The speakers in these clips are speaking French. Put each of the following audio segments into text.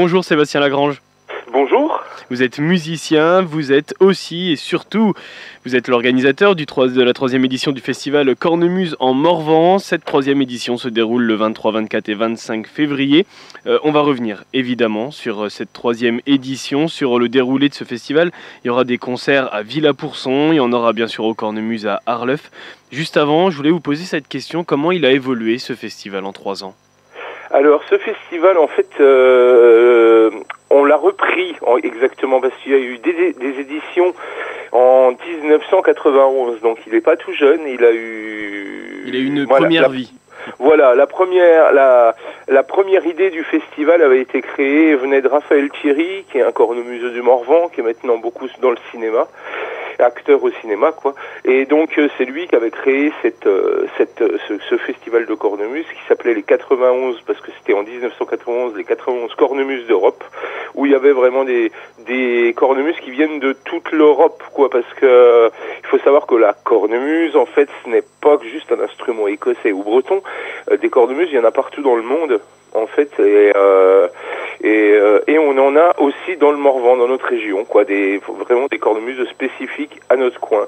Bonjour Sébastien Lagrange. Bonjour. Vous êtes musicien, vous êtes aussi et surtout, vous êtes l'organisateur de la troisième édition du festival Cornemuse en Morvan. Cette troisième édition se déroule le 23, 24 et 25 février. Euh, on va revenir évidemment sur euh, cette troisième édition, sur le déroulé de ce festival. Il y aura des concerts à Villa-Pourson, il y en aura bien sûr au Cornemuse à Arleuf. Juste avant, je voulais vous poser cette question, comment il a évolué ce festival en trois ans? Alors ce festival, en fait, euh, on l'a repris exactement parce qu'il y a eu des, éditions en 1991, donc il n'est pas tout jeune, il a eu... Il a eu une première vie. Voilà, la première, la, la première idée du festival avait été créée, venait de Raphaël Thierry, qui est un cornemuseux du Morvan, qui est maintenant beaucoup dans le cinéma acteur au cinéma, quoi. Et donc euh, c'est lui qui avait créé cette, euh, cette, euh, ce, festival de cornemuse qui s'appelait les 91 parce que c'était en 1991 les 91 cornemuses d'Europe où il y avait vraiment des des cornemuses qui viennent de toute l'Europe, quoi. Parce que il faut savoir que la cornemuse, en fait, ce n'est pas juste un instrument écossais ou breton. des cornemuses, il y en a partout dans le monde en fait et, euh, et, euh, et, on en a aussi dans le Morvan dans notre région quoi des vraiment des cornemuses spécifiques à notre coin.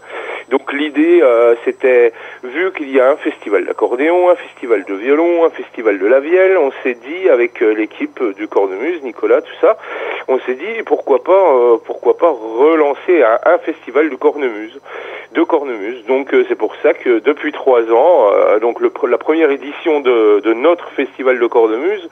Donc l'idée euh, c'était vu qu'il y a un festival d'accordéon un festival de violon un festival de la vielle on s'est dit avec l'équipe du cornemuse Nicolas tout ça on s'est dit pourquoi pas pourquoi pas relancer un, festival de cornemuse de cornemuse. Donc c'est pour ça que depuis trois ans donc le, la première édition de, de notre festival de cornemuse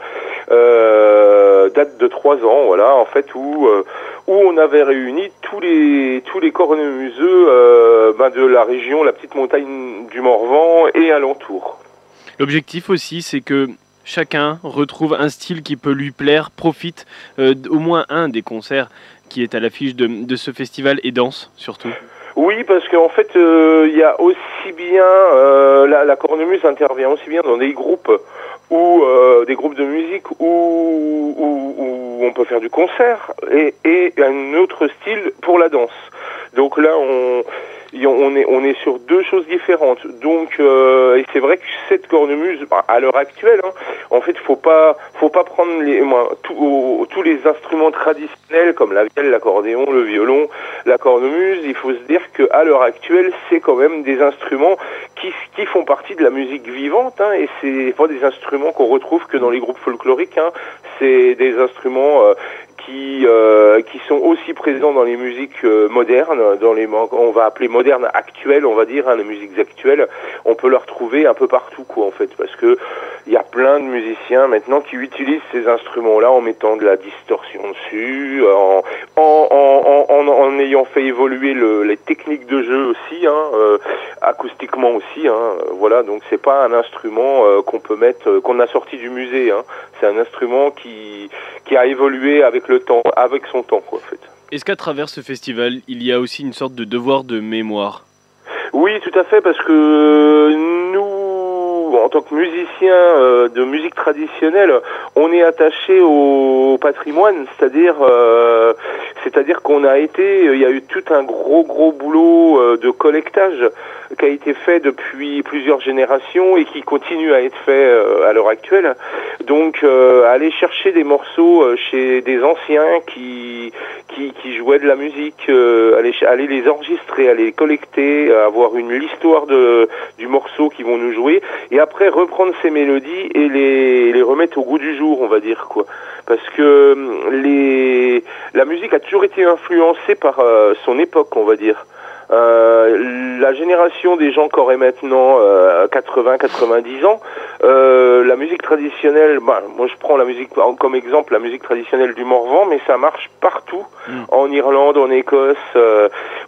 euh, date de trois ans, voilà, en fait, où euh, où on avait réuni tous les tous les cornemuseux euh, ben, de la région, la petite montagne du Morvan et alentour. L'objectif aussi, c'est que chacun retrouve un style qui peut lui plaire, profite au moins un des concerts qui est à l'affiche de, de, ce festival et danse surtout. Oui, parce qu'en fait, il y a aussi bien la, la cornemuse intervient aussi bien dans des groupes ou euh, des groupes de musique où, où, où, on peut faire du concert et, et un autre style pour la danse. Donc là, on, on est on est sur deux choses différentes. Donc euh, et c'est vrai que cette cornemuse bah, à l'heure actuelle, hein, en fait, faut pas faut pas prendre les moi, tous les instruments traditionnels comme la vielle, l'accordéon, le violon, la cornemuse. Il faut se dire que à l'heure actuelle, c'est quand même des instruments qui qui font partie de la musique vivante hein, et c'est pas des instruments qu'on retrouve que dans les groupes folkloriques. Hein. C'est des instruments euh, qui euh, qui sont aussi présents dans les musiques euh, modernes, dans les on va appeler modernes actuelles, on va dire, hein, les musiques actuelles. On peut le retrouver un peu partout, quoi, en fait, parce que il y a plein de musiciens maintenant qui utilisent ces instruments-là en mettant de la distorsion dessus, en en, en, en, ayant fait évoluer le, les techniques de jeu aussi, hein, euh, acoustiquement aussi. Hein, voilà, donc c'est pas un instrument euh, qu'on peut mettre, qu'on a sorti du musée. Hein. C'est un instrument qui qui a évolué avec le temps, avec son temps, quoi, en fait. Est-ce qu'à travers ce festival, il y a aussi une sorte de devoir de mémoire? Oui, tout à fait, parce que nous, en tant que musiciens euh, de musique traditionnelle, on est attaché au patrimoine, c'est-à-dire, euh, c'est-à-dire qu'on a été, il y a eu tout un gros gros boulot euh, de collectage qui a été fait depuis plusieurs générations et qui continue à être fait à l'heure actuelle. Donc aller chercher des morceaux chez des anciens qui qui, jouaient de la musique, aller les enregistrer, aller les collecter, avoir une l'histoire de du morceau qu'ils vont nous jouer après reprendre ces mélodies et les les remettre au goût du jour, on va dire quoi. Parce que les la musique a toujours été influencée par son époque, on va dire. Euh, la génération des gens qui auraient maintenant 80, euh, 90 ans, euh, la musique traditionnelle, bah, moi je prends la musique comme exemple, la musique traditionnelle du Morvan, mais ça marche partout, mm. en Irlande, en Écosse,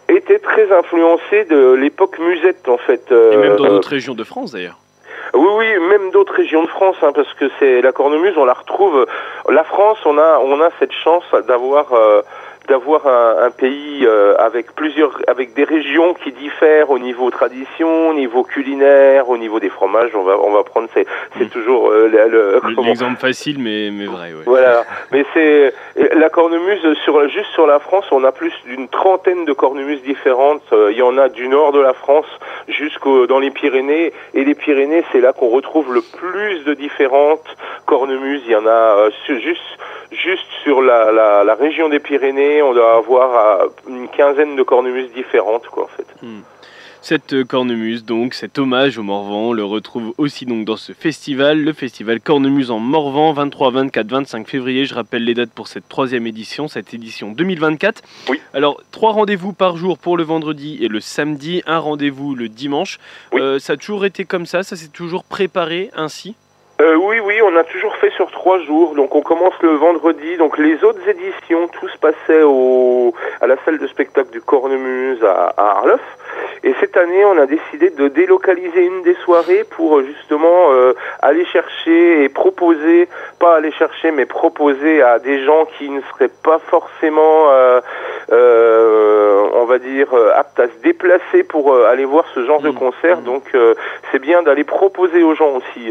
était très influencée de l'époque musette en fait. Et même dans d'autres régions de France d'ailleurs. Oui, oui, même d'autres régions de France, hein, parce que c'est la cornemuse, on la retrouve. La France, on a, on a cette chance d'avoir d'avoir un, un, pays euh, avec plusieurs, avec des régions qui diffèrent au niveau tradition, au niveau culinaire, au niveau des fromages. On va, on va prendre, c'est, c'est mm. toujours euh, le, l'exemple facile, mais mais vrai. Ouais. Voilà, mais c'est la cornemuse sur juste sur la France, on a plus d'une trentaine de cornemuses différentes. Euh, il y en a du nord de la France jusqu'au dans les Pyrénées, et les Pyrénées, c'est là qu'on retrouve le plus de différentes cornemuses. Il y en a juste juste sur la, la, la, région des Pyrénées, on doit avoir une quinzaine de cornemuses différentes, quoi, en fait. Hmm. Cette cornemuse, donc, cet hommage au Morvan, on le retrouve aussi donc dans ce festival, le festival Cornemuse en Morvan, 23, 24, 25 février. Je rappelle les dates pour cette troisième édition, cette édition 2024. Oui. Alors, trois rendez-vous par jour pour le vendredi et le samedi, un rendez-vous le dimanche. Oui. Euh, ça a toujours été comme ça, ça s'est toujours préparé ainsi? Euh, oui, oui, on a toujours fait sur trois jours. Donc on commence le vendredi. Donc les autres éditions, tout se passait au, à la salle de spectacle du Cornemuse à, à Arlof. Et cette année, on a décidé de délocaliser une des soirées pour justement euh, aller chercher et proposer, pas aller chercher, mais proposer à des gens qui ne seraient pas forcément, euh, euh, on va dire, aptes à se déplacer pour aller voir ce genre de Mmh. concert. Mmh. Donc c'est bien d'aller proposer aux gens aussi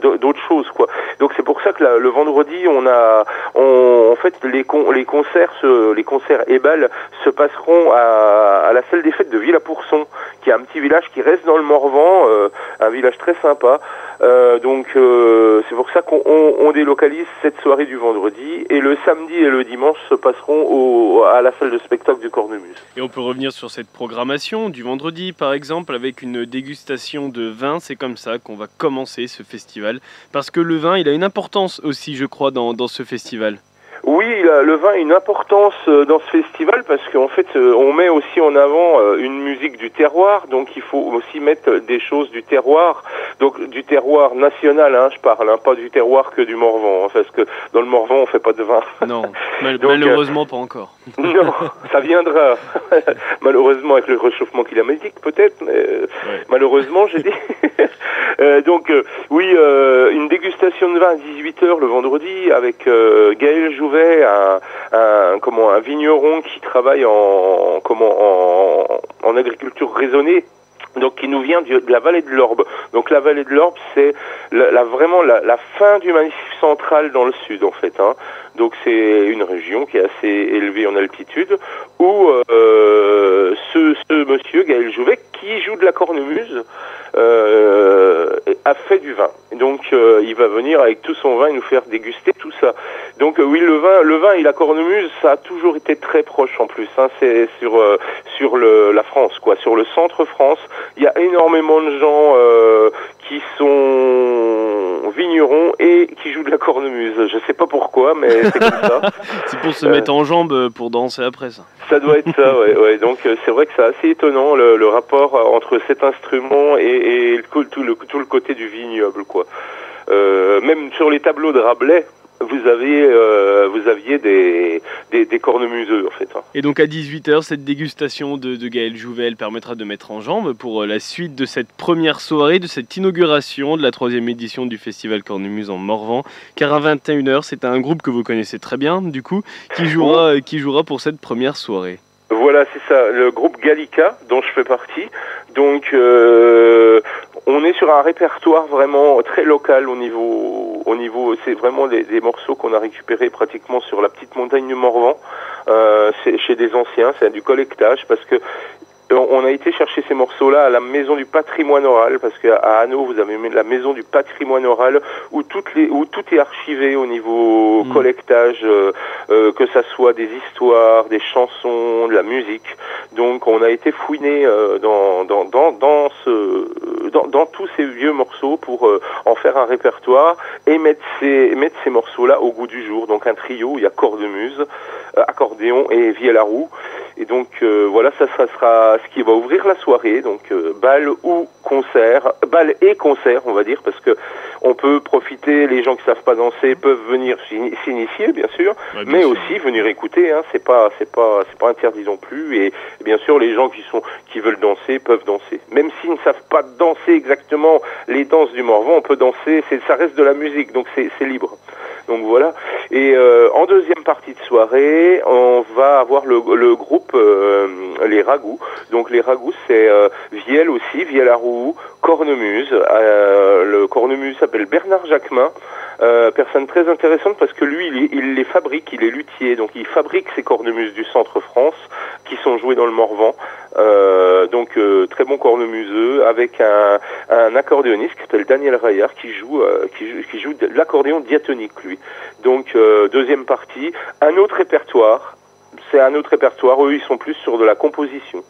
d'autres choses, quoi. Donc c'est pour ça que le vendredi, on a, en fait, les, con, les concerts, se, les concerts et balles se passeront à, à la salle des fêtes de Villa-Pourson, qui est un petit village qui reste dans le Morvan, euh, un village très sympa. Euh, donc euh, c'est pour ça qu'on on, on délocalise cette soirée du vendredi et le samedi et le dimanche se passeront au, à la salle de spectacle du Cornemuse. Et on peut revenir sur cette programmation du vendredi, par exemple, avec une dégustation de vin. C'est comme ça qu'on va commencer ce festival. Parce que le vin, il a une importance aussi, je crois, dans, dans ce festival. Oui, le vin a une importance euh, dans ce festival parce qu'en fait, euh, on met aussi en avant euh, une musique du terroir, donc il faut aussi mettre des choses du terroir, donc du terroir national, hein, je parle, hein, pas du terroir que du Morvan, hein, parce que dans le Morvan, on fait pas de vin. Non, mal Donc, malheureusement pas encore. non, ça viendra. malheureusement, avec le réchauffement climatique, peut-être, mais Ouais. malheureusement, j'ai dit. Euh, donc, euh, oui, euh, une dégustation de vin à 18h le vendredi avec euh, Gaël Jouvet, un, vigneron qui travaille en, agriculture raisonnée. Donc qui nous vient de la vallée de l'Orbe. Donc la vallée de l'Orbe, c'est vraiment la, la fin du massif central dans le sud en fait. Hein. Donc c'est une région qui est assez élevée en altitude où euh, ce, ce monsieur Gaël Jouvet qui joue de la cornemuse euh, a fait du vin. Donc euh, il va venir avec tout son vin et nous faire déguster tout ça. Donc euh, oui le vin, le vin et la cornemuse, ça a toujours été très proche en plus. Hein. C'est sur euh, sur le, la France quoi, sur le centre France. Il y a énormément de gens euh, qui sont vignerons et qui jouent de la cornemuse. Je sais pas pourquoi, mais c'est pour se Euh. mettre en jambe euh, pour danser après ça. Ça doit être ça, ouais. ouais. Donc euh, c'est vrai que c'est assez étonnant le, le rapport euh, entre cet instrument et, et le co- tout, le, tout le côté du vignoble, quoi. Euh, même sur les tableaux de Rabelais, vous aviez, euh, vous aviez des, des, des cornemuseux, en fait. hein. Et donc à 18h, cette dégustation de, de Gaël Jouvel permettra de mettre en jambe pour euh, la suite de cette première soirée, de cette inauguration de la troisième édition du Festival Cornemuse en Morvan. Car à 21h, c'est un groupe que vous connaissez très bien, du coup, qui jouera, euh, qui jouera pour cette première soirée. Voilà, c'est ça, le groupe Gallica, dont je fais partie. Donc, euh, on est sur un répertoire vraiment très local au niveau, au niveau, c'est vraiment des, morceaux qu'on a récupérés pratiquement sur la petite montagne du Morvan. Euh, chez des anciens, c'est du collectage parce que on on a été chercher ces morceaux-là à la maison du patrimoine oral parce qu'à Hanau vous avez la maison du patrimoine oral où toutes les où tout est archivé au niveau Mm. collectage euh, euh, que ça soit des histoires, des chansons, de la musique. Donc on a été fouiné euh, dans, dans, dans, dans, ce, dans, dans tous ces vieux morceaux pour euh, en faire un répertoire et mettre ces, mettre ces morceaux-là au goût du jour. Donc un trio, il y a cornemuse, euh, accordéon et vielle à roue. Et donc euh, voilà, ça, ça sera ce qui va ouvrir la soirée. Donc euh, bal ou concert, bal et concert, on va dire, parce que on peut profiter. Les gens qui savent pas danser peuvent venir s'ini- s'initier, bien sûr, Ouais, bien mais sûr. aussi venir écouter. Hein, c'est pas, c'est pas, c'est pas interdit non plus. Et, et bien sûr, les gens qui sont, qui veulent danser peuvent danser, même s'ils ne savent pas danser exactement les danses du Morvan. On peut danser. C'est, ça reste de la musique, donc c'est, c'est libre. Donc voilà. Et euh, en deuxième partie de soirée, on va avoir le, groupe euh, les Ragous. Donc les Ragous, c'est euh, Vielle aussi, Vielle à roue, Cornemuse. Euh, le Cornemuse s'appelle Bernard Jacquemin. Personne très intéressante parce que lui, il, les fabrique, il est luthier, donc il fabrique ces cornemuses du centre France qui sont jouées dans le Morvan. Donc très bon cornemuseux avec un, accordéoniste qui s'appelle Daniel Rayard qui joue qui, joue- l'accordéon diatonique lui. Donc euh, deuxième partie, un autre répertoire. C'est un autre répertoire. Eux ils sont plus sur de la composition,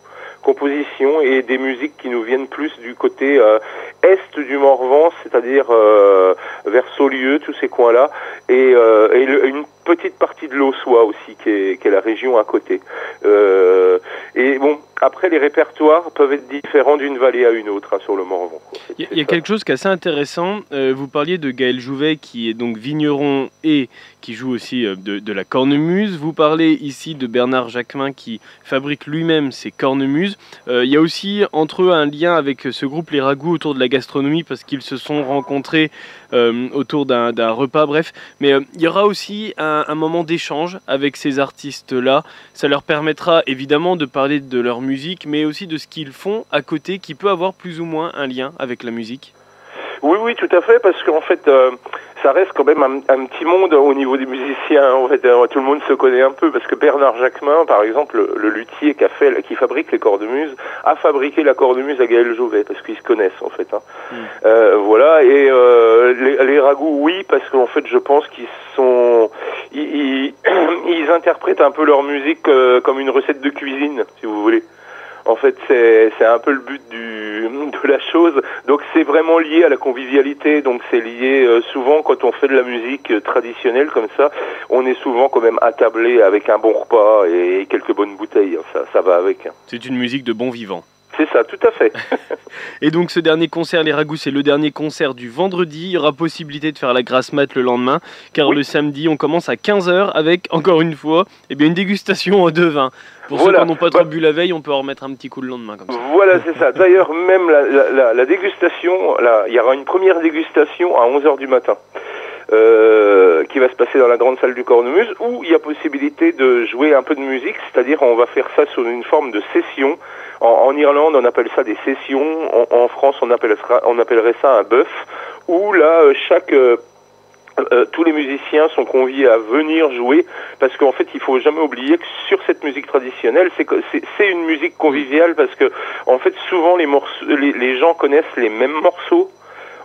composition et des musiques qui nous viennent plus du côté euh, est du Morvan, c'est-à-dire euh, vers Saulieu, tous ces coins-là, et, euh, et une petite partie de l'Aussois aussi, qui est, qui est la région à côté. Euh, et bon, après, les répertoires peuvent être différents d'une vallée à une autre hein, sur le Morvan. Il y a- quelque chose qui est assez intéressant. Euh, vous parliez de Gaël Jouvet, qui est donc vigneron et qui joue aussi euh, de, la cornemuse. Vous parlez ici de Bernard Jacquemin, qui fabrique lui-même ses cornemuses. Euh, il y a aussi entre eux un lien avec ce groupe Les Ragoûts autour de la gastronomie, parce qu'ils se sont rencontrés euh, autour d'un repas, bref. Mais il y aura aussi un moment d'échange avec ces artistes-là. Ça leur permettra évidemment de parler de leur musique, mais aussi de ce qu'ils font à côté, qui peut avoir plus ou moins un lien avec la musique. Oui, oui, tout à fait, parce qu'en fait, euh, ça reste quand même un, un petit monde au niveau des musiciens. En fait, euh, tout le monde se connaît un peu, parce que Bernard Jacquemin, par exemple, le, le luthier qui, a fait, qui fabrique les cordemuses, a fabriqué la cornemuse à Gaël Jouvet, parce qu'ils se connaissent, en fait. hein. Mm. Euh, voilà, et euh, les, les ragoûts, oui, parce qu'en fait, je pense qu'ils sont... Ils, ils, ils interprètent un peu leur musique comme une recette de cuisine, si vous voulez. En fait, c'est un peu le but du, de la chose. Donc, c'est vraiment lié à la convivialité. Donc, c'est lié euh, souvent quand on fait de la musique euh, traditionnelle comme ça, on est souvent quand même attablé avec un bon repas et quelques bonnes bouteilles. Ça, ça va avec. hein. C'est une musique de bon vivant. C'est ça, tout à fait. Et donc ce dernier concert, les Ragoûts, c'est le dernier concert du vendredi. Il y aura possibilité de faire la grasse mat le lendemain, car Oui. le samedi, on commence à 15h avec, encore une fois, eh bien, une dégustation de vin. Pour Voilà. ceux qui n'ont pas trop Bah- bu la veille, on peut en remettre un petit coup le lendemain comme ça. Voilà, c'est ça. D'ailleurs, même la, la, la, la dégustation, il y aura une première dégustation à 11h du matin. Euh, qui va se passer dans la grande salle du Cornemuse, où il y a possibilité de jouer un peu de musique, c'est-à-dire on va faire ça sous une forme de session. En, Irlande, on appelle ça des sessions. En, France, on appellera, on appellerait ça un bœuf, où là, euh, chaque euh, tous les musiciens sont conviés à venir jouer parce qu'en fait il faut jamais oublier que sur cette musique traditionnelle c'est une musique conviviale parce que en fait souvent les morceaux les gens connaissent les mêmes morceaux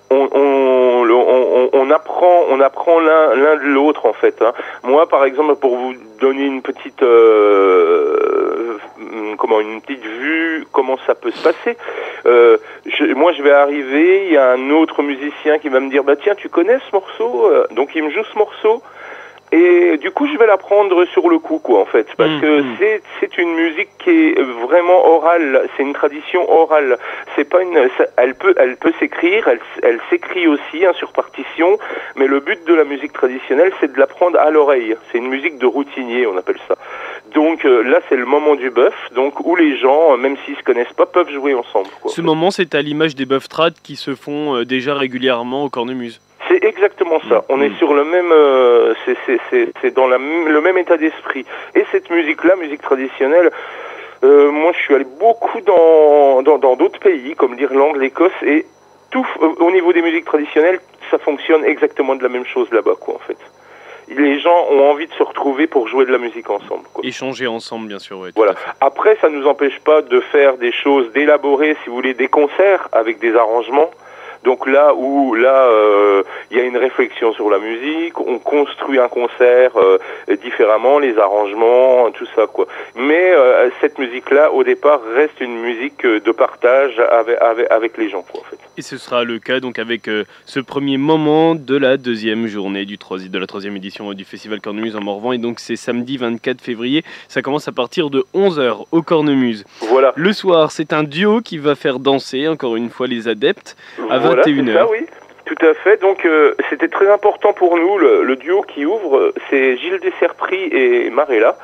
on, on, on, on- apprend on apprend l'un l'un de l'autre en fait hein. moi par exemple pour vous donner une petite euh, comment une petite vue comment ça peut se passer euh, moi je vais arriver il y a un autre musicien qui va me dire bah tiens tu connais ce morceau Euh, donc il me joue ce morceau et du coup, je vais l'apprendre sur le coup, quoi, en fait, parce Mm, que mm. c'est c'est une musique qui est vraiment orale. C'est une tradition orale. C'est pas une. ça- elle peut elle peut s'écrire. Elle s'écrit aussi hein, sur partition. Mais le but de la musique traditionnelle, c'est de l'apprendre à l'oreille. C'est une musique de routinier, on appelle ça. Donc euh, là, c'est le moment du bœuf, donc où les gens, euh, même s'ils se connaissent pas, peuvent jouer ensemble. Quoi, Ce moment, c'est à l'image des bœufs trad qui se font euh, déjà régulièrement au cornemuse. C'est exactement ça. On est Mm. sur le même, euh, c'est- dans la le même état d'esprit. Et cette musique-là, musique traditionnelle, euh, moi je suis allé beaucoup dans dans dans d'autres pays comme l'Irlande, l'Écosse et tout euh, au niveau des musiques traditionnelles, ça fonctionne exactement de la même chose là-bas, quoi, en fait. Les gens ont envie de se retrouver pour jouer de la musique ensemble. Quoi. Échanger ensemble, bien sûr. ouais, Voilà. Après, ça ne nous empêche pas de faire des choses, d'élaborer, si vous voulez, des concerts avec des arrangements. Donc là où là euh, il y a une réflexion sur la musique, on construit un concert euh, différemment, les arrangements, tout ça quoi. Mais euh, cette musique-là, au départ, reste une musique de partage avec, avec, avec les gens quoi en fait. Et ce sera le cas donc avec ce premier moment de la deuxième journée du de la troisième édition du Festival Cornemuse en Morvan. Et donc c'est samedi 24 février. Ça commence à partir de 11h au Cornemuse. Voilà. Le soir, c'est un duo qui va faire danser encore une fois les adeptes. À Voilà, 21 c'est heures. ça, oui. Tout à fait. Donc euh, c'était très important pour nous. Le, le duo qui ouvre, c'est Gilles Desserpris et Marella.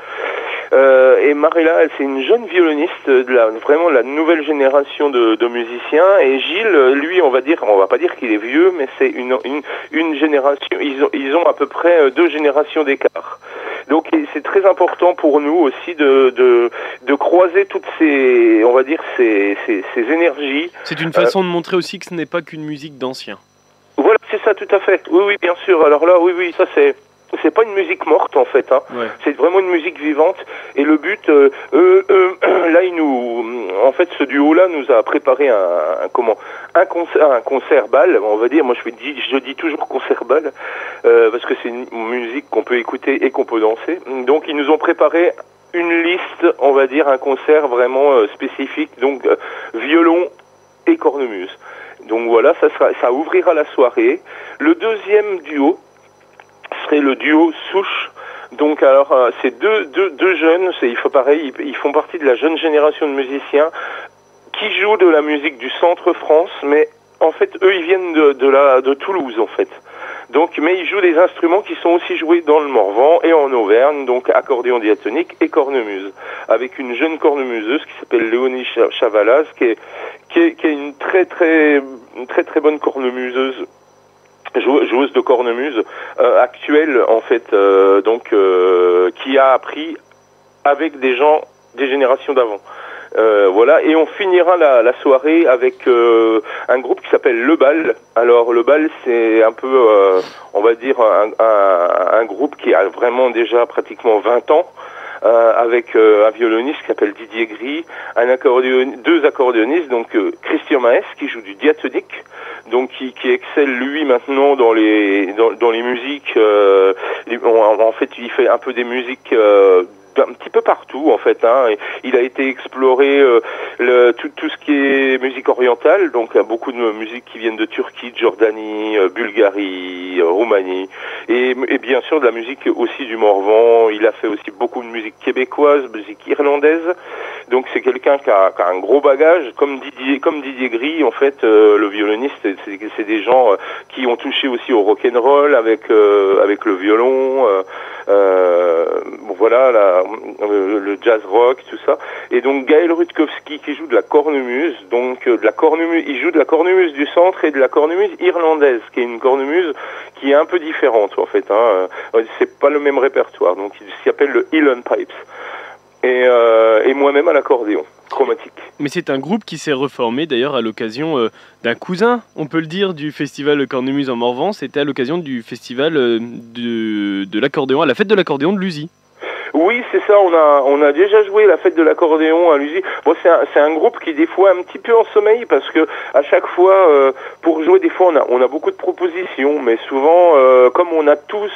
Euh, et Marella, elle c'est une jeune violoniste de la vraiment la nouvelle génération de, de musiciens. Et Gilles, lui, on va dire, on va pas dire qu'il est vieux, mais c'est une, une une génération. Ils ont ils ont à peu près euh, deux générations d'écart. Donc c'est très important pour nous aussi de, de de croiser toutes ces on va dire ces ces, ces énergies. C'est une façon de montrer aussi que ce n'est pas qu'une musique d'anciens. Voilà, c'est ça, tout à fait. Oui, oui, bien sûr. Alors là, oui, oui, ça c'est. C'est pas une musique morte en fait, hein. Ouais. c'est vraiment une musique vivante et le but, euh, eux, eux, là ils nous, a préparé un, comment un concert, un concert bal, on va dire. Moi, je, dis, je dis toujours concert bal parce que c'est une musique qu'on peut écouter et qu'on peut danser. Donc, ils nous ont préparé une liste, on va dire, un concert vraiment spécifique. Donc, violon et cornemuse. Donc voilà, ça, sera, ça ouvrira la soirée. Le deuxième duo serait le duo Souche. Donc alors, euh, c'est deux, deux, deux jeunes, il faut pareil, ils, font partie de la jeune génération de musiciens qui jouent de la musique du centre France, mais en fait, eux, ils viennent de, de, la, de Toulouse, en fait. Donc, mais ils jouent des instruments qui sont aussi joués dans le Morvan et en Auvergne, donc accordéon diatonique et cornemuse, avec une jeune cornemuseuse qui s'appelle Léonie Chavalas, qui est, qui est, qui est une très très très très bonne cornemuseuse joueuse de cornemuse euh, actuelle en fait euh, donc euh, qui a appris avec des gens des générations d'avant voilà, et on finira la, la soirée avec un groupe qui s'appelle Le Bal. Alors Le Bal, c'est un peu, on va dire, un, groupe qui a vraiment déjà pratiquement 20 ans. Avec un violoniste qui s'appelle Didier Gris, un accordéon, deux accordéonistes, donc Christian Maes qui joue du diatonique, donc qui, qui excelle lui maintenant dans les dans, dans les musiques. en fait, il fait un peu des musiques un petit peu partout en fait. Hein. Il a été exploré euh, le, tout, tout, ce qui est musique orientale, donc beaucoup de musiques qui viennent de Turquie, de Jordanie, euh, Bulgarie, euh, Roumanie, et, bien sûr de la musique aussi du Morvan. Il a fait aussi beaucoup de musique québécoise, musique irlandaise. Donc c'est quelqu'un qui a, un gros bagage, comme Didier, comme Didier Gris en fait, le violoniste. C'est des gens qui ont touché aussi au rock and roll avec avec le violon. bon voilà la euh, le jazz rock, tout ça. Et donc Gaël Rutkowski qui joue de la cornemuse, donc euh, de la cornemuse, il joue de la cornemuse du centre et de la cornemuse irlandaise, qui est une cornemuse qui est un peu différente en fait. Hein. Euh, c'est pas le même répertoire, donc il s'appelle le Highland Pipes. Et, moi-même à l'accordéon chromatique. Mais c'est un groupe qui s'est reformé d'ailleurs à l'occasion d'un cousin, on peut le dire, du festival Cornemuse en Morvan. C'était à l'occasion du festival de, l'accordéon, à la fête de l'accordéon de Luzy. Oui, c'est ça. On a on a déjà joué la fête de l'accordéon à l'usine. Bon, c'est un, c'est un groupe qui des fois un petit peu en sommeil parce que à chaque fois euh, pour jouer des fois on a on a beaucoup de propositions, mais souvent euh, comme on a tous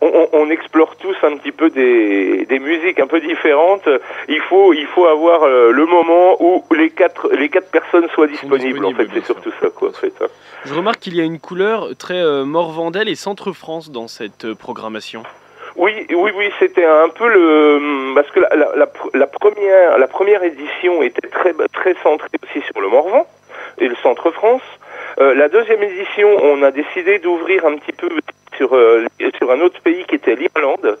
on, on, explore tous un petit peu des, des musiques un peu différentes. Il faut, il faut avoir euh, le moment où les quatre, les quatre personnes soient disponibles. en fait, c'est surtout ça, quoi. En fait. Hein. Je remarque qu'il y a une couleur très euh, Morvandel et Centre France dans cette programmation. Oui, oui, oui, c'était un peu le parce que la, la, la, première la première édition était très très centrée aussi sur le Morvan et le Centre France. Euh, la deuxième édition, on a décidé d'ouvrir un petit peu sur euh, sur un autre pays qui était l'Irlande.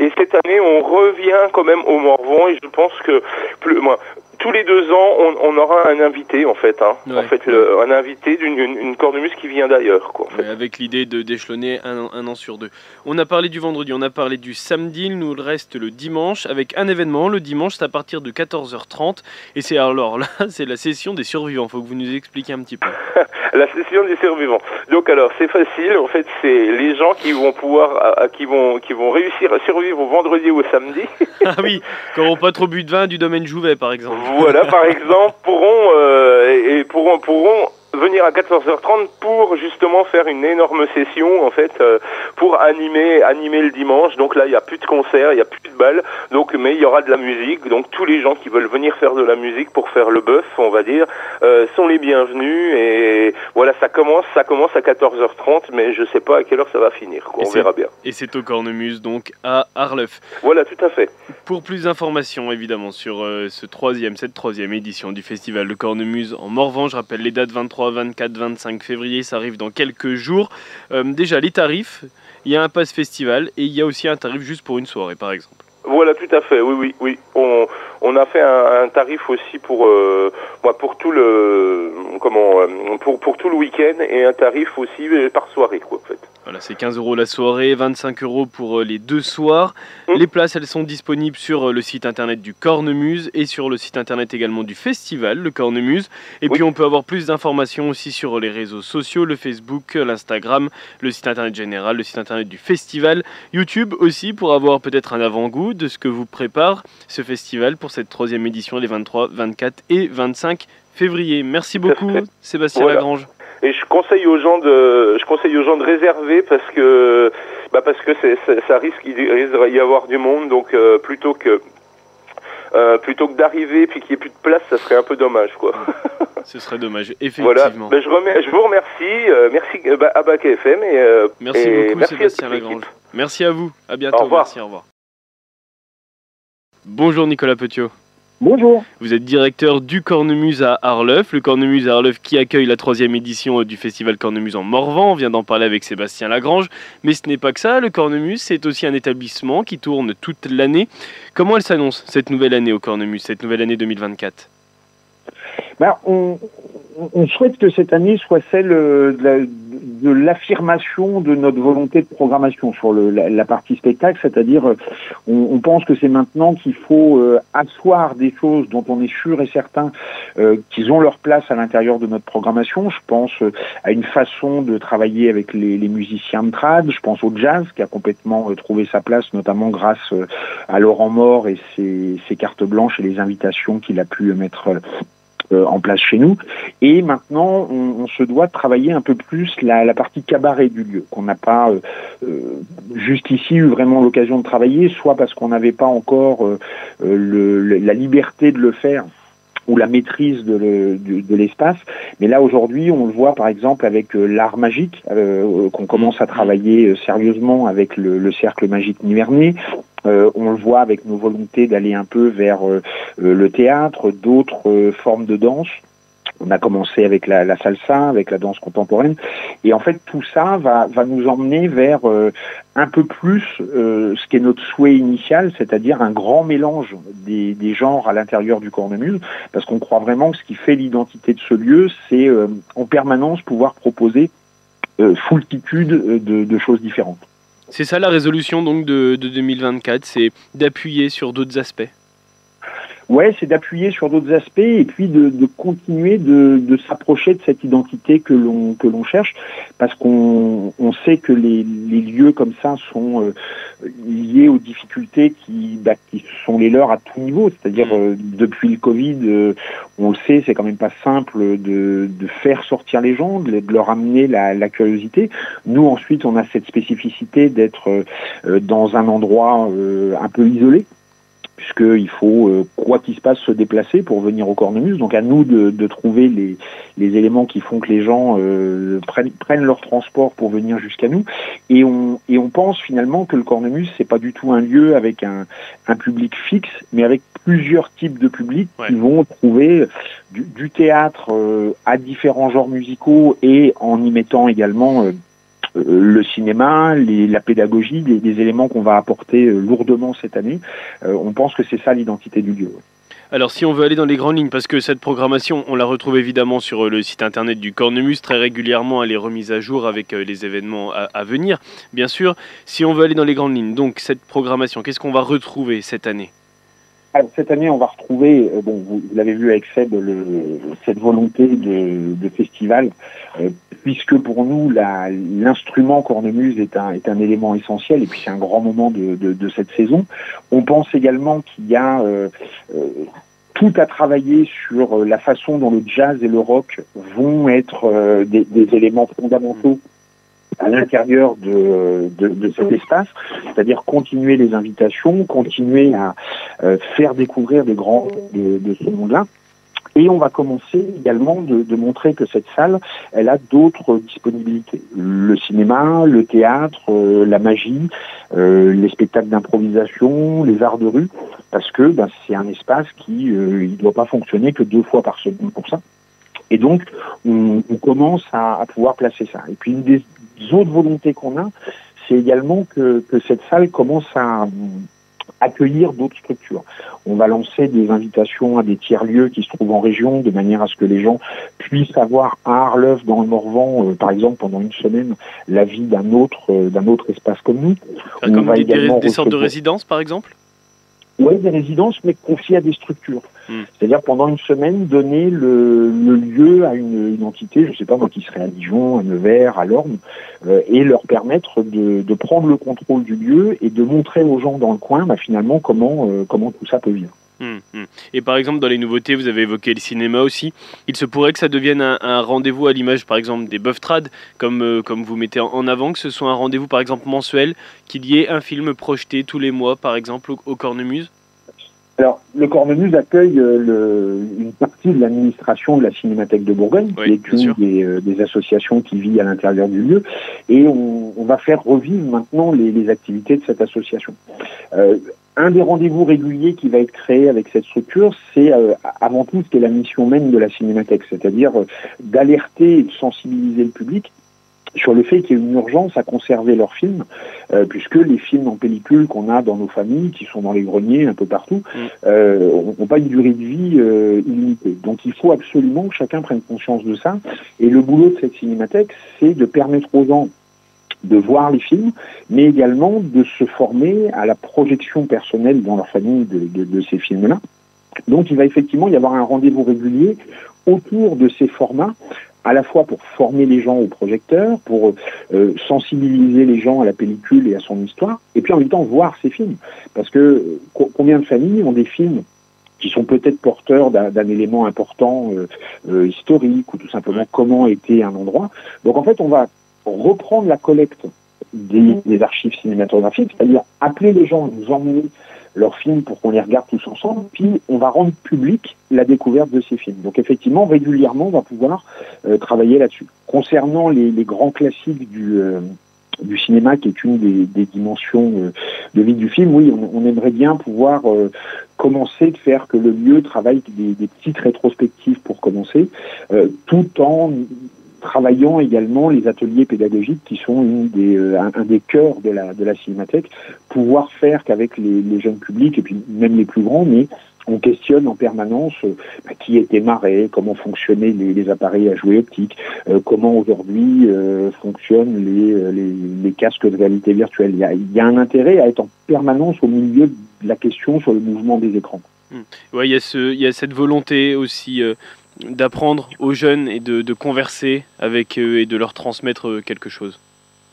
Et cette année, on revient quand même au Morvan et je pense que plus, moi, tous les deux ans, on, on, aura un invité en fait, hein. en fait, le, un invité d'une une, une, cornemuse qui vient d'ailleurs, quoi. En fait. avec l'idée de d'échelonner un, un, an sur deux. On a parlé du vendredi, on a parlé du samedi, il nous reste le dimanche avec un événement. Le dimanche, c'est à partir de 14h30 et c'est alors là, c'est la session des survivants. Faut que vous nous expliquiez un petit peu. la session des survivants. Donc alors, c'est facile. En fait, c'est les gens qui vont pouvoir, qui vont, qui vont réussir à survivre au vendredi ou au samedi. ah oui, qui n'auront pas trop bu de vin du domaine Jouvet, par exemple voilà, par exemple, pourront, euh, et pourront, pourront venir à 14h30 pour justement faire une énorme session en fait euh, pour animer animer le dimanche. Donc là il n'y a plus de concert il n'y a plus de balles. Donc mais il y aura de la musique. Donc tous les gens qui veulent venir faire de la musique pour faire le bœuf on va dire euh, sont les bienvenus. Et voilà ça commence ça commence à 14h30 mais je sais pas à quelle heure ça va finir quoi, on verra bien. et c'est au Cornemuse donc à Arleuf. Voilà tout à fait. Pour plus d'informations évidemment sur euh, ce troisième cette troisième édition du festival de Cornemuse en Morvan je rappelle les dates 23 24, 25 février, ça arrive dans quelques jours. Euh, déjà, les tarifs, il y a un pass festival et il y a aussi un tarif juste pour une soirée, par exemple. Voilà, tout à fait. Oui, oui, oui. On a fait un, un tarif aussi pour euh, moi pour tout le comment euh, pour pour tout le week-end et un tarif aussi par soirée quoi en fait. Voilà, c'est 15 euros la soirée, 25 euros pour euh, les deux soirs. Mmh. Les places, elles sont disponibles sur euh, le site internet du Cornemuse et sur le site internet également du festival, le Cornemuse. Et oui. puis on peut avoir plus d'informations aussi sur les réseaux sociaux, le Facebook, l'Instagram, le site internet général, le site internet du festival, YouTube aussi pour avoir peut-être un avant-goût de ce que vous prépare ce festival pour cette troisième édition les 23, 24 et 25 février. Merci beaucoup, Sébastien Lagrange. Et je conseille aux gens de, je conseille aux gens de réserver parce que, bah parce que ça risque, il risque d'y avoir du monde, donc euh, plutôt que euh, plutôt que d'arriver puis qu'il n'y ait plus de place, ça serait un peu dommage, quoi. Ce serait dommage, effectivement. Voilà. Ben, je, remets, je vous remercie, euh, merci bah, à Bac FM et merci beaucoup Sébastien Lagrange. Merci à vous, à bientôt. Au revoir. Merci, au revoir. Bonjour Nicolas Petiot. Bonjour. Vous êtes directeur du Cornemuse à Arleuf, le Cornemuse à Arleuf qui accueille la troisième édition du festival Cornemuse en Morvan. On vient d'en parler avec Sébastien Lagrange. Mais ce n'est pas que ça, le Cornemuse, c'est aussi un établissement qui tourne toute l'année. Comment elle s'annonce cette nouvelle année au Cornemuse, cette nouvelle année 2024 ben, on, on, souhaite que cette année soit celle euh, de l'affirmation de, notre volonté de programmation sur le, la, partie spectacle, c'est-à-dire euh, on, on, pense que c'est maintenant qu'il faut euh, asseoir des choses dont on est sûr et certain euh, qu'ils ont leur place à l'intérieur de notre programmation. Je pense à une façon de travailler avec les, les, musiciens de trad, je pense au jazz qui a complètement trouvé sa place, notamment grâce à Laurent Mort et ses, ses cartes blanches et les invitations qu'il a pu mettre euh, en place chez nous. Et maintenant, on, se doit travailler un peu plus la, partie cabaret du lieu, qu'on n'a pas euh, euh, juste ici eu vraiment l'occasion de travailler, soit parce qu'on n'avait pas encore la liberté de le faire ou la maîtrise de, l'espace. Mais là, aujourd'hui, on le voit par exemple avec l'art magique, qu'on commence à travailler sérieusement avec le, le Cercle Magique Nivernais. Euh, on le voit avec nos volontés d'aller un peu vers euh, euh, le théâtre, d'autres formes de danse. On a commencé avec la, salsa, avec la danse contemporaine, et en fait tout ça va, nous emmener vers un peu plus ce qui est notre souhait initial, c'est-à-dire un grand mélange des, genres à l'intérieur du cornemuse, parce qu'on croit vraiment que ce qui fait l'identité de ce lieu, c'est en permanence pouvoir proposer foultitude de, de choses différentes. C'est ça la résolution donc de, de 2024, c'est d'appuyer sur d'autres aspects. Ouais, c'est d'appuyer sur d'autres aspects et puis de, de continuer de, de s'approcher de cette identité que l'on que l'on cherche, parce qu'on on sait que les, les lieux comme ça sont euh, liés aux difficultés qui, bah, qui sont les leurs à tout niveau. C'est-à-dire mm. euh, depuis le Covid, euh, on le sait, c'est quand même pas simple de, de faire sortir les gens, de, leur amener la, la, curiosité. Nous ensuite, on a cette spécificité d'être dans un endroit un peu isolé puisqu'il faut, euh, quoi qu'il se passe, se déplacer pour venir au cornemuse. Donc à nous de, de trouver les, les, éléments qui font que les gens euh, prennent, prennent, leur transport pour venir jusqu'à nous. Et on, et on pense finalement que le cornemuse, c'est pas du tout un lieu avec un, un public fixe, mais avec plusieurs types de publics qui vont trouver du, du théâtre euh, à différents genres musicaux et en y mettant également euh, le cinéma, la pédagogie, des, éléments qu'on va apporter euh, lourdement cette année. Euh, on pense que c'est ça l'identité du lieu. Alors si on veut aller dans les grandes lignes, parce que cette programmation, on la retrouve évidemment sur le site internet du Cornemus, très régulièrement elle est remise à jour avec les événements à, venir, bien sûr. Si on veut aller dans les grandes lignes, donc cette programmation, qu'est-ce qu'on va retrouver cette année? Cette année, on va retrouver, bon, vous, l'avez vu avec Seb, cette volonté de, festival puisque pour nous, l'instrument cornemuse est un, est un élément essentiel, et puis c'est un grand moment de, de, de, cette saison. On pense également qu'il y a euh, euh, tout à travailler sur la façon dont le jazz et le rock vont être euh, des, des, éléments fondamentaux à l'intérieur de, de, de, cet espace, c'est-à-dire continuer les invitations, continuer à faire découvrir des grands de, de ce monde-là. Et on va commencer également de, de, montrer que cette salle, elle a d'autres disponibilités. Le cinéma, le théâtre, euh, la magie, euh, les spectacles d'improvisation, les arts de rue, parce que ben, c'est un espace qui euh, ne doit pas fonctionner que deux fois par semaine pour ça. Et donc, on, on commence à, à, pouvoir placer ça. Et puis, une des autres volontés qu'on a, c'est également que, que cette salle commence à accueillir d'autres structures. On va lancer des invitations à des tiers-lieux qui se trouvent en région, de manière à ce que les gens puissent avoir à Arleuf, dans le Morvan, euh, par exemple, pendant une semaine, la vie d'un autre, euh, d'un autre espace comme nous. comme des, des sortes de résidences, par exemple? Oui, des résidences, mais confiées à des structures. Hmm. C'est-à-dire pendant une semaine, donner le, le lieu à une, une, entité, je ne sais pas moi, qui serait à Dijon, à Nevers, à Lorme, euh, et leur permettre de, de, prendre le contrôle du lieu et de montrer aux gens dans le coin, bah, finalement, comment, euh, comment tout ça peut vivre. Hum, hum. Et par exemple, dans les nouveautés, vous avez évoqué le cinéma aussi. Il se pourrait que ça devienne un, rendez-vous à l'image, par exemple, des Buff euh, comme vous mettez en avant, que ce soit un rendez-vous, par exemple, mensuel, qu'il y ait un film projeté tous les mois, par exemple, au, Cornemuse alors, le Cornemuse accueille euh, le, une partie de l'administration de la Cinémathèque de Bourgogne, qui est une des, euh, des, associations qui vit à l'intérieur du lieu, et on, on, va faire revivre maintenant les, les activités de cette association. Euh, un des rendez-vous réguliers qui va être créé avec cette structure, c'est euh, avant tout ce qui est la mission même de la Cinémathèque, c'est-à-dire euh, d'alerter et de sensibiliser le public sur le fait qu'il y a une urgence à conserver leurs films, euh, puisque les films en pellicule qu'on a dans nos familles, qui sont dans les greniers un peu partout, n'ont mm. pas une durée de vie illimitée. Donc il faut absolument que chacun prenne conscience de ça. Et le boulot de cette cinémathèque, c'est de permettre aux gens de voir les films, mais également de se former à la projection personnelle dans leur famille de, de, ces films-là. Donc il va effectivement y avoir un rendez-vous régulier autour de ces formats, à la fois pour former les gens au projecteur, pour euh, sensibiliser les gens à la pellicule et à son histoire, et puis en même temps voir ces films. Parce que combien de familles ont des films qui sont peut-être porteurs d'un élément important euh, euh, historique ou tout simplement comment était un endroit. Donc en fait, on va reprendre la collecte des, des archives cinématographiques, c'est-à-dire appeler les gens à nous emmener leurs films pour qu'on les regarde tous ensemble, puis on va rendre public la découverte de ces films. Donc effectivement, régulièrement, on va pouvoir euh, travailler là-dessus. Concernant les, grands classiques du, euh, du cinéma, qui est une des, dimensions euh, de vie du film, oui, on, aimerait bien pouvoir commencer de faire que le lieu travaille des petites rétrospectives pour commencer, tout en travaillant également les ateliers pédagogiques qui sont euh, un, des cœurs de la, de cinémathèque, pouvoir faire qu'avec les, jeunes publics et puis même les plus grands, mais on questionne en permanence euh, bah, qui était marré, comment fonctionnaient les, appareils à jouer optique, euh, comment aujourd'hui euh, fonctionnent les, casques de réalité virtuelle. Il y, a, un intérêt à être en permanence au milieu de la question sur le mouvement des écrans. Mmh. Ouais, il y a cette volonté aussi d'apprendre aux jeunes et de, converser avec eux et de leur transmettre euh, quelque chose.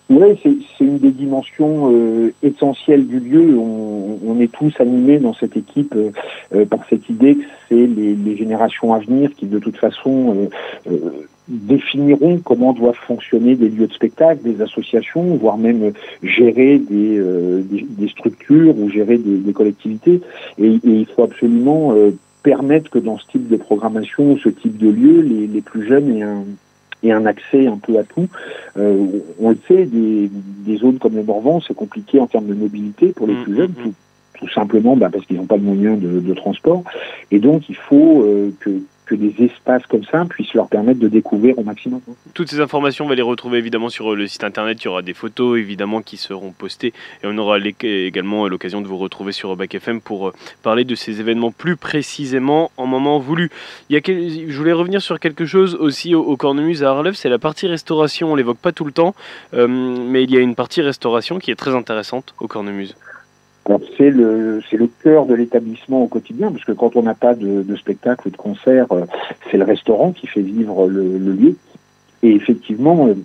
Oui, c'est une des dimensions euh, essentielles du lieu. On, est tous animés dans cette équipe euh, euh par cette idée que c'est les, générations à venir qui, de toute façon, définiront comment doivent fonctionner des lieux de spectacle, des associations, voire même gérer des, structures ou gérer des, collectivités. Et, il faut absolument permettre que dans ce type de programmation, ce type de lieu, les, les plus jeunes aient un, aient un accès un peu à tout. Euh, on le sait, des, des zones comme le Morvan, c'est compliqué en termes de mobilité pour les mmh, plus jeunes, mmh. tout, tout simplement bah, parce qu'ils n'ont pas de moyens de, de, transport. Et donc, il faut euh, que que des espaces comme ça puissent leur permettre de découvrir au maximum. Toutes ces informations, on va les retrouver évidemment sur le site internet. Il y aura des photos évidemment qui seront postées et on aura également l'occasion de vous retrouver sur Bac FM pour euh, parler de ces événements plus précisément en moment voulu. Je voulais revenir sur quelque chose aussi au, Cornemuse à Arlève, c'est la partie restauration. On l'évoque pas tout le temps, euh, mais il y a une partie restauration qui est très intéressante au Cornemuse c'est le cœur de l'établissement au quotidien, parce que quand on n'a pas de, de, spectacle ou de concert, euh, c'est le restaurant qui fait vivre le, lieu. Et effectivement, euh,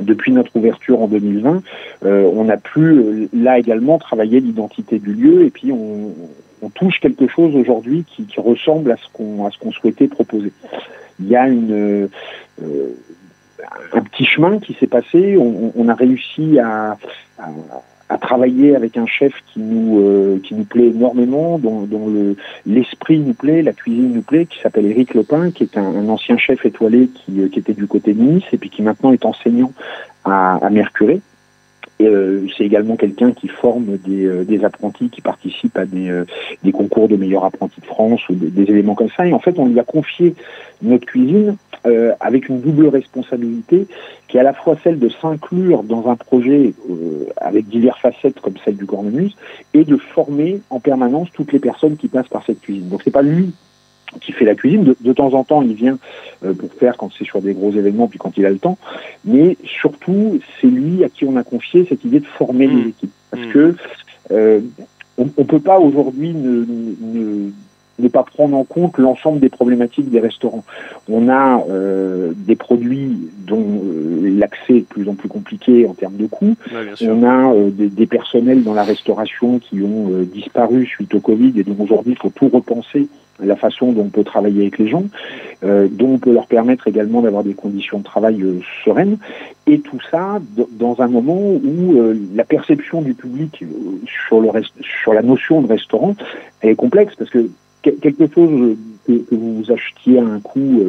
depuis notre ouverture en 2020, euh, on a pu là également travailler l'identité du lieu, et puis on, touche quelque chose aujourd'hui qui, ressemble à ce qu'on souhaitait proposer. Il y a une un petit chemin qui s'est passé. On, a réussi à à travailler avec un chef qui nous euh, plaît énormément, dont, dont le l'esprit nous plaît, la cuisine nous plaît, qui s'appelle Éric Lepin, qui est un, ancien chef étoilé qui, euh, qui était du côté de Nice et puis qui maintenant est enseignant à, à. Euh, c'est également quelqu'un qui forme des, euh, apprentis qui participent à des, euh, des concours de meilleurs apprentis de France ou des, des, éléments comme ça. Et en fait, on lui a confié notre cuisine avec une double responsabilité qui est à la fois celle de s'inclure dans un projet avec diverses facettes comme celle du cornemuse et de former en permanence toutes les personnes qui passent par cette cuisine. Donc c'est pas lui qui fait la cuisine. De, de, temps en temps, il vient euh, pour faire quand c'est sur des gros événements, puis quand il a le temps. Mais surtout, c'est lui à qui on a confié cette idée de former mmh. les équipes. Parce mmh. que euh, on ne peut pas aujourd'hui ne, ne, ne pas prendre en compte l'ensemble des problématiques des restaurants. On a euh, des produits dont euh, l'accès est de plus en plus compliqué en termes de coûts. on a euh, des, des, personnels dans la restauration qui ont disparu suite au Covid et donc aujourd'hui il faut tout repenser la façon dont on peut travailler avec les gens, euh, dont on peut leur permettre également d'avoir des conditions de travail euh, sereines, et tout ça dans un moment où euh, la perception du public euh, sur, le sur la notion de restaurant, elle est complexe, parce que quelque chose que, que vous achetiez à un coût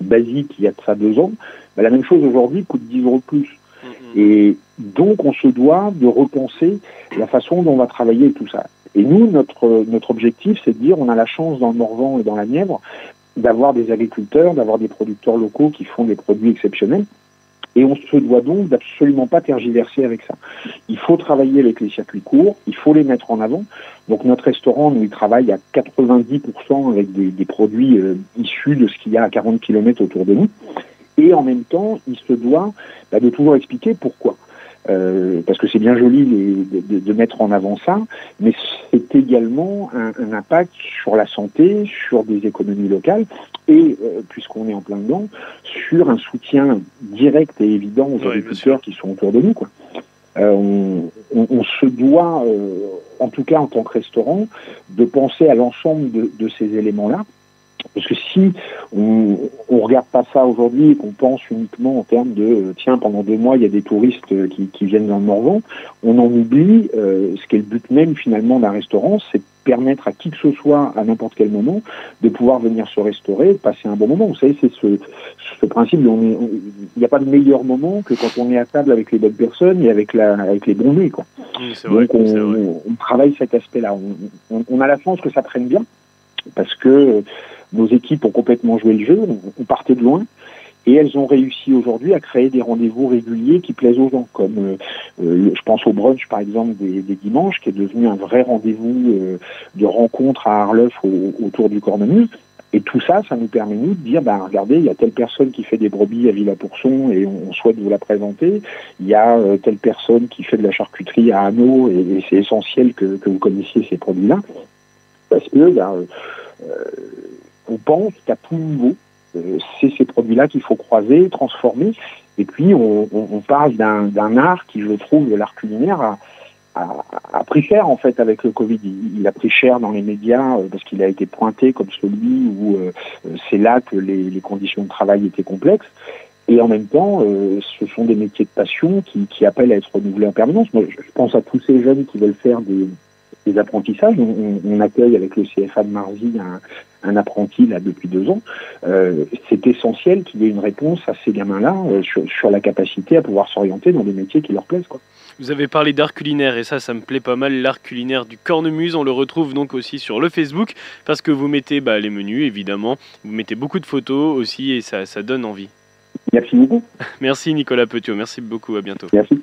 basique il y a de ça deux ans, bah, la même chose aujourd'hui coûte 10 euros de plus. Mm-hmm. Et donc on se doit de repenser la façon dont on va travailler tout ça. Et nous, notre, notre objectif, c'est de dire, on a la chance dans le Morvan et dans la Nièvre d'avoir des agriculteurs, d'avoir des producteurs locaux qui font des produits exceptionnels. Et on se doit donc d'absolument pas tergiverser avec ça. Il faut travailler avec les circuits courts, il faut les mettre en avant. Donc notre restaurant, nous, il travaille à 90% avec des, produits euh, issus de ce qu'il y a à 40 km autour de nous. Et en même temps, il se doit bah, de toujours expliquer pourquoi. Euh, parce que c'est bien joli les, de, de, mettre en avant ça, mais c'est également un, un, impact sur la santé, sur des économies locales et, euh, puisqu'on est en plein dedans, sur un soutien direct et évident aux agriculteurs qui sont autour de nous. Quoi. Euh, on, on, on, se doit, euh, en tout cas en tant que restaurant, de penser à l'ensemble de, de ces éléments-là parce que si on ne regarde pas ça aujourd'hui et qu'on pense uniquement en termes de euh, tiens pendant deux mois il y a des touristes euh, qui, qui viennent dans le Morvan, on en oublie euh, ce qui est le but même finalement d'un restaurant, c'est de permettre à qui que ce soit à n'importe quel moment de pouvoir venir se restaurer, de passer un bon moment. Vous savez, c'est ce, ce principe. Il n'y a pas de meilleur moment que quand on est à table avec les bonnes personnes et avec la avec les bons nez quoi. Donc on, on, travaille cet aspect-là. On, on, on a la chance que ça prenne bien parce que nos équipes ont complètement joué le jeu, on partait de loin, et elles ont réussi aujourd'hui à créer des rendez-vous réguliers qui plaisent aux gens, comme euh, euh, je pense au brunch par exemple des, des, dimanches, qui est devenu un vrai rendez-vous euh, de rencontre à Arleuf autour du cornemuse. Et tout ça, ça nous permet nous de dire, ben regardez, il y a telle personne qui fait des brebis à Villa-Pourson et on, souhaite vous la présenter. Il y a telle personne qui fait de la charcuterie à Hanau et, c'est essentiel que, que, vous connaissiez ces produits-là. Parce que ben, on pense qu'à tout niveau, euh, c'est ces produits-là qu'il faut croiser, transformer. Et puis, on, on, on parle d'un art qui, je trouve, l'art culinaire, a, a, a, pris cher, en fait, avec le Covid. Il, il a pris cher dans les médias euh, parce qu'il a été pointé comme celui où euh, c'est là que les, les, conditions de travail étaient complexes. Et en même temps, euh, ce sont des métiers de passion qui, qui, appellent à être renouvelés en permanence. Moi, je pense à tous ces jeunes qui veulent faire des, des apprentissages. On, on, accueille avec le CFA de Marzy un, un apprenti là depuis deux ans, euh, c'est essentiel qu'il y ait une réponse à ces gamins-là euh, sur, sur, la capacité à pouvoir s'orienter dans des métiers qui leur plaisent. Quoi. Vous avez parlé d'art culinaire et ça, ça me plaît pas mal. L'art culinaire du Cornemuse, on le retrouve donc aussi sur le Facebook parce que vous mettez bah, les menus évidemment, vous mettez beaucoup de photos aussi et ça, ça donne envie. Merci beaucoup. merci Nicolas Petiot, merci beaucoup, à bientôt. Merci.